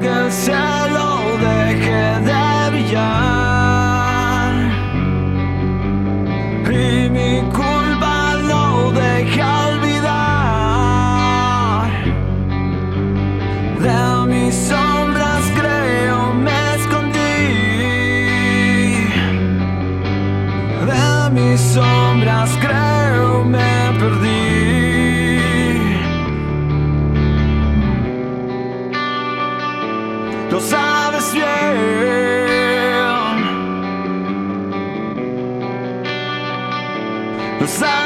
aunque el cielo deje de brillar. Y mi culpa no deja olvidar. De mis sombras creo me escondí. De mis sombras creo me perdí Lo sabes